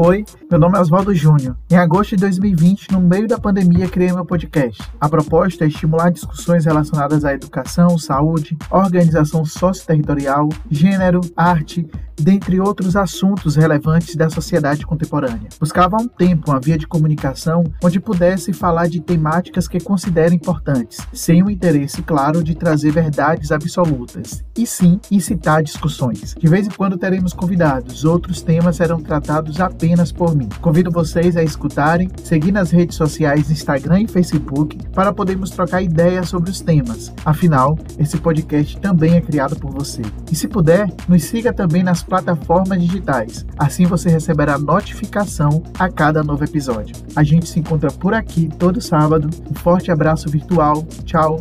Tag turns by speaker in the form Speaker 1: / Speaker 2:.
Speaker 1: Oi, meu nome é Oswaldo Júnior. Em agosto de 2020, no meio da pandemia, criei meu podcast. A proposta é estimular discussões relacionadas à educação, saúde, organização socioterritorial, gênero, arte, dentre outros assuntos relevantes da sociedade contemporânea. Buscava há um tempo uma via de comunicação onde pudesse falar de temáticas que considero importantes, sem o interesse claro de trazer verdades absolutas, e sim incitar discussões. De vez em quando teremos convidados, outros temas serão tratados apenas por mim. Convido vocês a escutarem, seguir nas redes sociais Instagram e Facebook para podermos trocar ideias sobre os temas. Afinal, esse podcast também é criado por você. E se puder, nos siga também nas plataformas digitais. Assim você receberá notificação a cada novo episódio. A gente se encontra por aqui todo sábado. Um forte abraço virtual. Tchau.